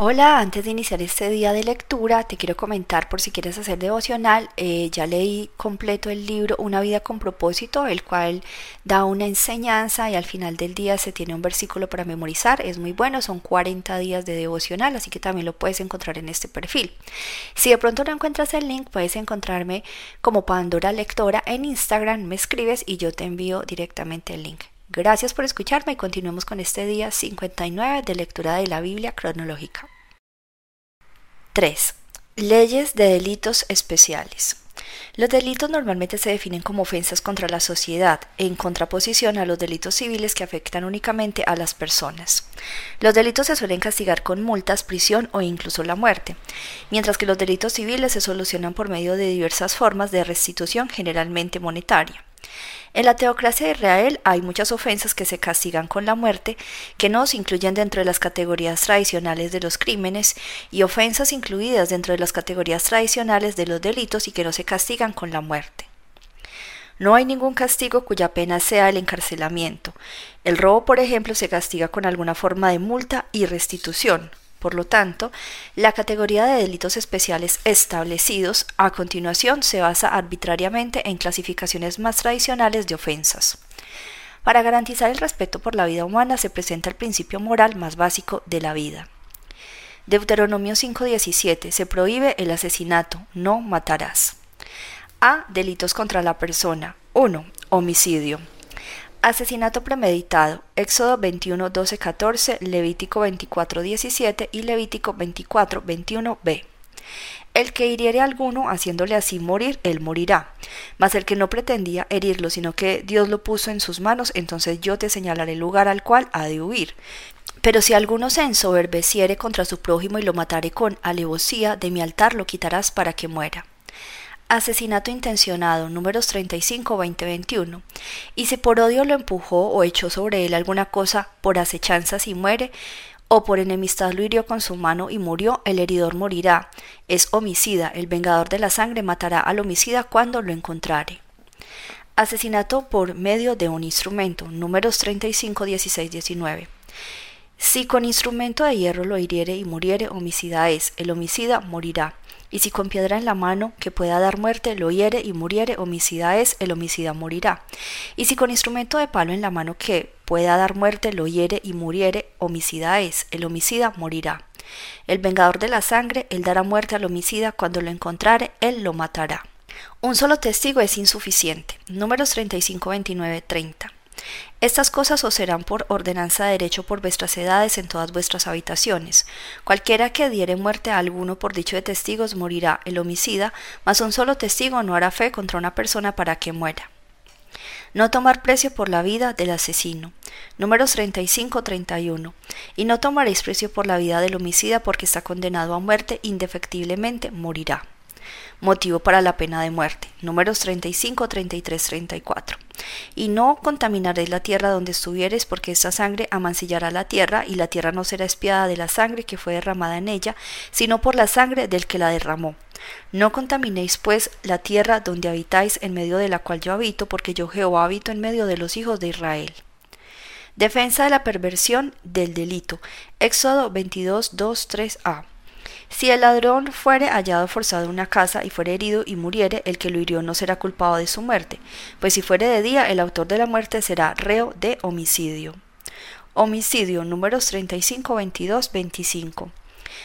Hola, antes de iniciar este día de lectura, te quiero comentar por si quieres hacer devocional, eh, ya leí completo el libro Una vida con propósito, el cual da una enseñanza y al final del día se tiene un versículo para memorizar, es muy bueno, son 40 días de devocional, así que también lo puedes encontrar en este perfil. Si de pronto no encuentras el link, puedes encontrarme como Pandora Lectora en Instagram, me escribes y yo te envío directamente el link. Gracias por escucharme y continuemos con este día 59 de lectura de la Biblia cronológica. 3. Leyes de delitos especiales. Los delitos normalmente se definen como ofensas contra la sociedad, en contraposición a los delitos civiles que afectan únicamente a las personas. Los delitos se suelen castigar con multas, prisión o incluso la muerte, mientras que los delitos civiles se solucionan por medio de diversas formas de restitución generalmente monetaria. En la teocracia de Israel hay muchas ofensas que se castigan con la muerte, que no se incluyen dentro de las categorías tradicionales de los crímenes, y ofensas incluidas dentro de las categorías tradicionales de los delitos y que no se castigan con la muerte. No hay ningún castigo cuya pena sea el encarcelamiento. El robo, por ejemplo, se castiga con alguna forma de multa y restitución. Por lo tanto, la categoría de delitos especiales establecidos a continuación se basa arbitrariamente en clasificaciones más tradicionales de ofensas. Para garantizar el respeto por la vida humana se presenta el principio moral más básico de la vida. Deuteronomio 5:17 se prohíbe el asesinato, no matarás. A. Delitos contra la persona. 1. Homicidio. Asesinato premeditado. Éxodo 21, 12, 14, Levítico 24, 17 y Levítico 24, 21 b. El que hiriere a alguno haciéndole así morir, él morirá. Mas el que no pretendía herirlo, sino que Dios lo puso en sus manos, entonces yo te señalaré el lugar al cual ha de huir. Pero si alguno se ensoberbeciere contra su prójimo y lo matare con alevosía, de mi altar lo quitarás para que muera. Asesinato intencionado, números 35-2021. Y si por odio lo empujó o echó sobre él alguna cosa por acechanzas y muere, o por enemistad lo hirió con su mano y murió, el heridor morirá. Es homicida, el vengador de la sangre matará al homicida cuando lo encontrare. Asesinato por medio de un instrumento, números 35, 16, 19. Si con instrumento de hierro lo hiriere y muriere, homicida es, el homicida morirá. Y si con piedra en la mano que pueda dar muerte lo hiere y muriere, homicida es, el homicida morirá. Y si con instrumento de palo en la mano que pueda dar muerte lo hiere y muriere, homicida es, el homicida morirá. El vengador de la sangre, él dará muerte al homicida, cuando lo encontrare, él lo matará. Un solo testigo es insuficiente. Números 35, 29, 30. Estas cosas os serán por ordenanza de derecho por vuestras edades en todas vuestras habitaciones. Cualquiera que diere muerte a alguno por dicho de testigos morirá el homicida, mas un solo testigo no hará fe contra una persona para que muera. No tomar precio por la vida del asesino. Números 35-31. Y no tomaréis precio por la vida del homicida porque está condenado a muerte, indefectiblemente morirá motivo para la pena de muerte. Números 35, 33, 34. Y no contaminaréis la tierra donde estuvieres, porque esta sangre amancillará la tierra, y la tierra no será espiada de la sangre que fue derramada en ella, sino por la sangre del que la derramó. No contaminéis pues la tierra donde habitáis, en medio de la cual yo habito, porque yo Jehová habito en medio de los hijos de Israel. Defensa de la perversión del delito. Éxodo 22, 2, 3a. Si el ladrón fuere hallado forzado en una casa y fuere herido y muriere, el que lo hirió no será culpado de su muerte, pues si fuere de día, el autor de la muerte será reo de homicidio. Homicidio números 35, 22, 25.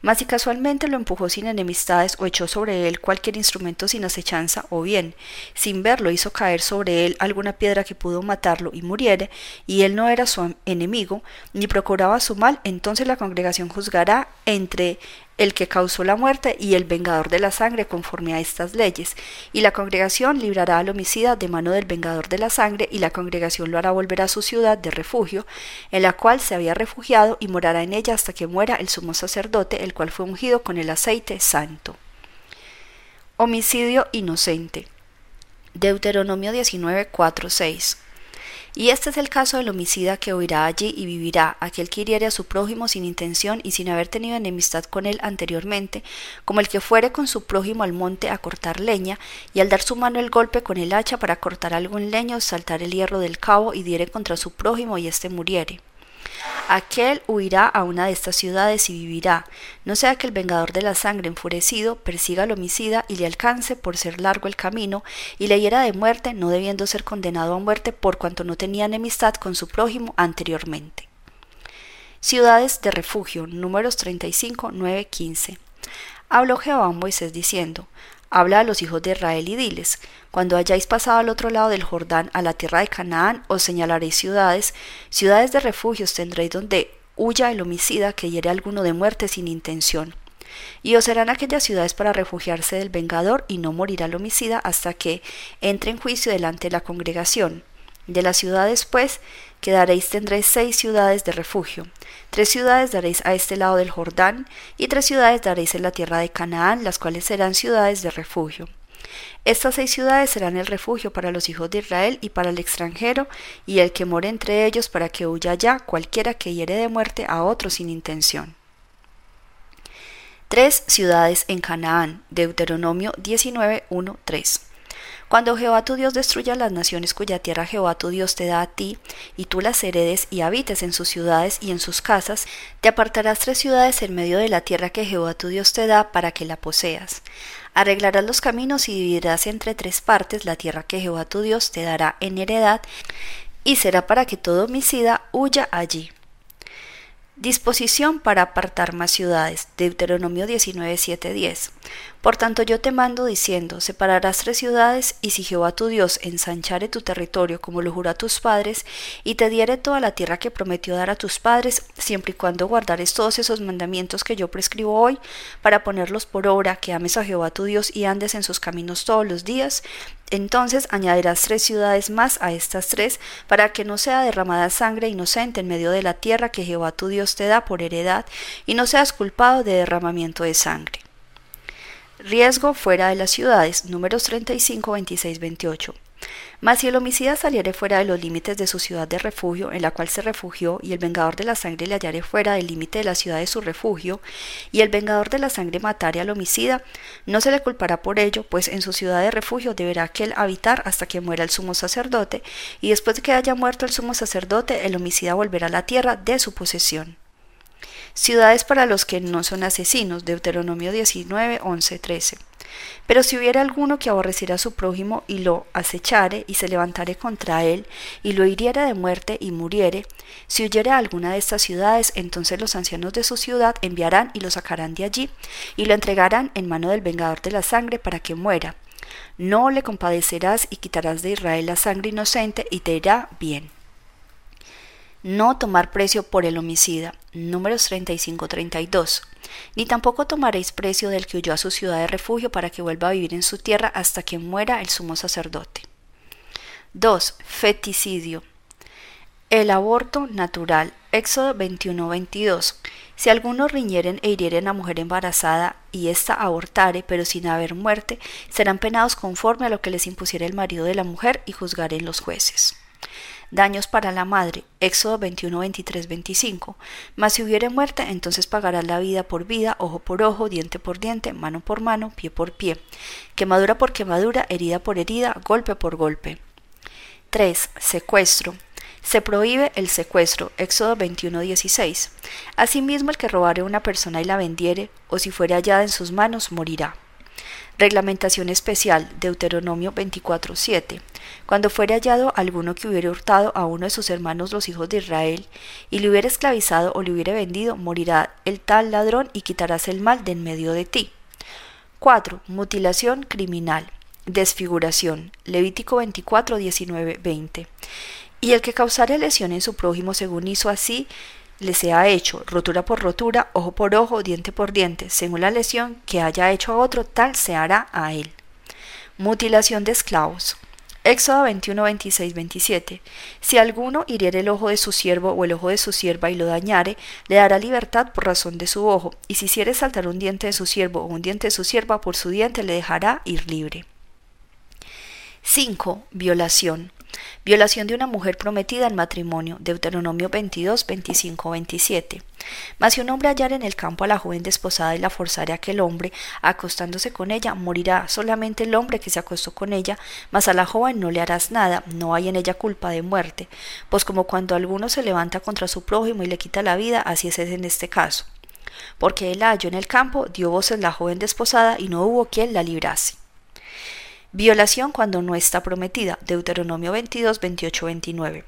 Mas si casualmente lo empujó sin enemistades o echó sobre él cualquier instrumento sin acechanza, o bien, sin verlo hizo caer sobre él alguna piedra que pudo matarlo y muriere, y él no era su enemigo, ni procuraba su mal, entonces la congregación juzgará entre el que causó la muerte y el vengador de la sangre conforme a estas leyes, y la congregación librará al homicida de mano del vengador de la sangre, y la congregación lo hará volver a su ciudad de refugio, en la cual se había refugiado, y morará en ella hasta que muera el sumo sacerdote, el cual fue ungido con el aceite santo. Homicidio inocente. Deuteronomio 19, 4, 6. Y este es el caso del homicida que huirá allí y vivirá, aquel que hiriere a su prójimo sin intención y sin haber tenido enemistad con él anteriormente, como el que fuere con su prójimo al monte a cortar leña, y al dar su mano el golpe con el hacha para cortar algo en leño, saltar el hierro del cabo y diere contra su prójimo y éste muriere. Aquel huirá a una de estas ciudades y vivirá, no sea que el vengador de la sangre enfurecido persiga al homicida y le alcance por ser largo el camino y le hiera de muerte, no debiendo ser condenado a muerte por cuanto no tenía enemistad con su prójimo anteriormente. Ciudades de refugio, números 35, 9, 15. Habló Jehová a Moisés diciendo, Habla a los hijos de Israel y diles, cuando hayáis pasado al otro lado del Jordán, a la tierra de Canaán, os señalaréis ciudades, ciudades de refugios tendréis donde huya el homicida que hiere a alguno de muerte sin intención. Y os serán aquellas ciudades para refugiarse del vengador y no morirá el homicida hasta que entre en juicio delante de la congregación. De las ciudades, pues, que daréis tendréis seis ciudades de refugio. Tres ciudades daréis a este lado del Jordán, y tres ciudades daréis en la tierra de Canaán, las cuales serán ciudades de refugio. Estas seis ciudades serán el refugio para los hijos de Israel y para el extranjero, y el que more entre ellos para que huya allá cualquiera que hiere de muerte a otro sin intención. Tres ciudades en Canaán. Deuteronomio 19, 3. Cuando Jehová tu Dios destruya las naciones cuya tierra Jehová tu Dios te da a ti, y tú las heredes y habites en sus ciudades y en sus casas, te apartarás tres ciudades en medio de la tierra que Jehová tu Dios te da para que la poseas. Arreglarás los caminos y dividirás entre tres partes la tierra que Jehová tu Dios te dará en heredad, y será para que todo homicida huya allí. Disposición para apartar más ciudades. Deuteronomio 19, 10. Por tanto yo te mando diciendo, separarás tres ciudades, y si Jehová tu Dios ensanchare tu territorio como lo juró a tus padres, y te diere toda la tierra que prometió dar a tus padres, siempre y cuando guardares todos esos mandamientos que yo prescribo hoy, para ponerlos por obra, que ames a Jehová tu Dios y andes en sus caminos todos los días, entonces añadirás tres ciudades más a estas tres, para que no sea derramada sangre inocente en medio de la tierra que Jehová tu Dios te da por heredad, y no seas culpado de derramamiento de sangre. Riesgo fuera de las ciudades. Números 35, 26, 28. Mas si el homicida saliere fuera de los límites de su ciudad de refugio, en la cual se refugió, y el vengador de la sangre le hallare fuera del límite de la ciudad de su refugio, y el vengador de la sangre matare al homicida, no se le culpará por ello, pues en su ciudad de refugio deberá aquel habitar hasta que muera el sumo sacerdote, y después de que haya muerto el sumo sacerdote, el homicida volverá a la tierra de su posesión. Ciudades para los que no son asesinos. Deuteronomio 19, 11, 13. Pero si hubiera alguno que aborreciera a su prójimo y lo acechare y se levantare contra él y lo hiriera de muerte y muriere, si huyere a alguna de estas ciudades, entonces los ancianos de su ciudad enviarán y lo sacarán de allí y lo entregarán en mano del vengador de la sangre para que muera. No le compadecerás y quitarás de Israel la sangre inocente y te irá bien. No tomar precio por el homicida. Números 35-32. Ni tampoco tomaréis precio del que huyó a su ciudad de refugio para que vuelva a vivir en su tierra hasta que muera el sumo sacerdote. 2. Feticidio. El aborto natural. Éxodo 21-22. Si algunos riñeren e hirieren a mujer embarazada y ésta abortare, pero sin haber muerte, serán penados conforme a lo que les impusiera el marido de la mujer y juzgaren los jueces. Daños para la madre. Éxodo 21, 23, 25. Mas si hubiere muerte, entonces pagarás la vida por vida, ojo por ojo, diente por diente, mano por mano, pie por pie. Quemadura por quemadura, herida por herida, golpe por golpe. 3. Secuestro. Se prohíbe el secuestro. Éxodo 21, 16. Asimismo, el que robare a una persona y la vendiere, o si fuere hallada en sus manos, morirá. Reglamentación especial, Deuteronomio 24:7. Cuando fuere hallado alguno que hubiere hurtado a uno de sus hermanos los hijos de Israel, y le hubiere esclavizado o le hubiere vendido, morirá el tal ladrón y quitarás el mal de en medio de ti. 4. Mutilación criminal. Desfiguración. Levítico 24, 19, 20. Y el que causare lesión en su prójimo según hizo así, le sea hecho, rotura por rotura, ojo por ojo, diente por diente, según la lesión que haya hecho a otro, tal se hará a él. Mutilación de esclavos. Éxodo 21, 26, 27. Si alguno hiriere el ojo de su siervo o el ojo de su sierva y lo dañare, le dará libertad por razón de su ojo, y si hiciere saltar un diente de su siervo o un diente de su sierva por su diente, le dejará ir libre. 5. Violación. Violación de una mujer prometida en matrimonio. Deuteronomio 22, 25, 27. Mas si un hombre hallar en el campo a la joven desposada y la forzare a aquel hombre, acostándose con ella, morirá solamente el hombre que se acostó con ella, mas a la joven no le harás nada, no hay en ella culpa de muerte, pues como cuando alguno se levanta contra su prójimo y le quita la vida, así es en este caso. Porque él halló en el campo, dio voces la joven desposada y no hubo quien la librase. Violación cuando no está prometida. Deuteronomio 22, 28, 29.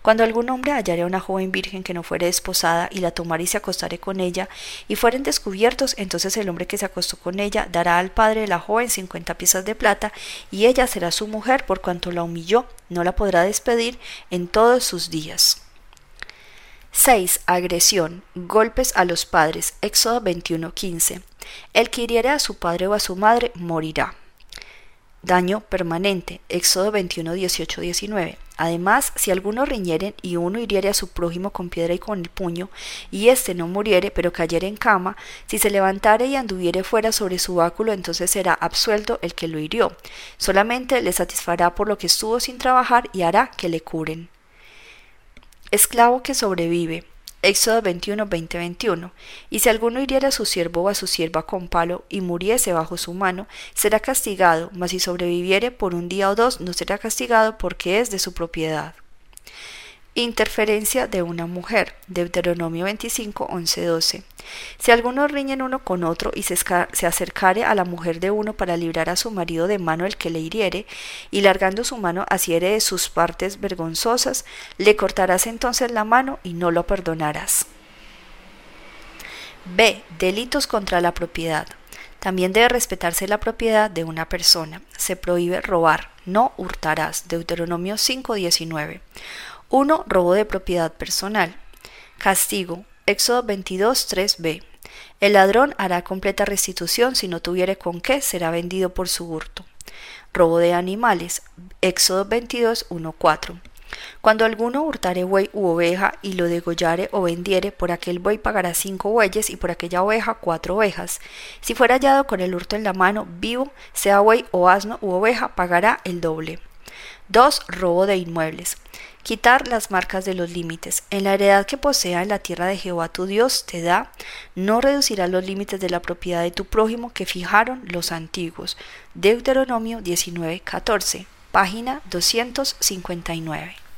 Cuando algún hombre hallare a una joven virgen que no fuere desposada y la tomare y se acostare con ella, y fueren descubiertos, entonces el hombre que se acostó con ella dará al padre de la joven cincuenta piezas de plata, y ella será su mujer por cuanto la humilló, no la podrá despedir en todos sus días. 6. Agresión. Golpes a los padres. Éxodo 21, 15. El que hiriere a su padre o a su madre morirá. Daño permanente. Éxodo 21, 18, 19. Además, si alguno riñeren y uno hiriere a su prójimo con piedra y con el puño, y éste no muriere, pero cayere en cama, si se levantare y anduviere fuera sobre su báculo, entonces será absuelto el que lo hirió. Solamente le satisfará por lo que estuvo sin trabajar y hará que le curen. Esclavo que sobrevive. Éxodo 21, 20, 21. Y si alguno hiriera a su siervo o a su sierva con palo y muriese bajo su mano, será castigado, mas si sobreviviere por un día o dos, no será castigado porque es de su propiedad. Interferencia de una mujer. Deuteronomio 25, 11, 12. Si alguno riñen uno con otro y se, acercare a la mujer de uno para librar a su marido de mano el que le hiriere, y largando su mano asiere de sus partes vergonzosas, le cortarás entonces la mano y no lo perdonarás. B. Delitos contra la propiedad. También debe respetarse la propiedad de una persona. Se prohíbe robar, no hurtarás. Deuteronomio 5:19. 1. Robo de propiedad personal. Castigo. Éxodo 22, 3b. El ladrón hará completa restitución si no tuviere con qué, será vendido por su hurto. Robo de animales. Éxodo 22, 1, 4. Cuando alguno hurtare buey u oveja y lo degollare o vendiere, por aquel buey pagará cinco bueyes y por aquella oveja cuatro ovejas. Si fuera hallado con el hurto en la mano, vivo, sea buey o asno u oveja, pagará el doble. 2. Robo de inmuebles. Quitar las marcas de los límites. En la heredad que posea en la tierra de Jehová tu Dios te da, no reducirás los límites de la propiedad de tu prójimo que fijaron los antiguos. Deuteronomio 19:14, página 259.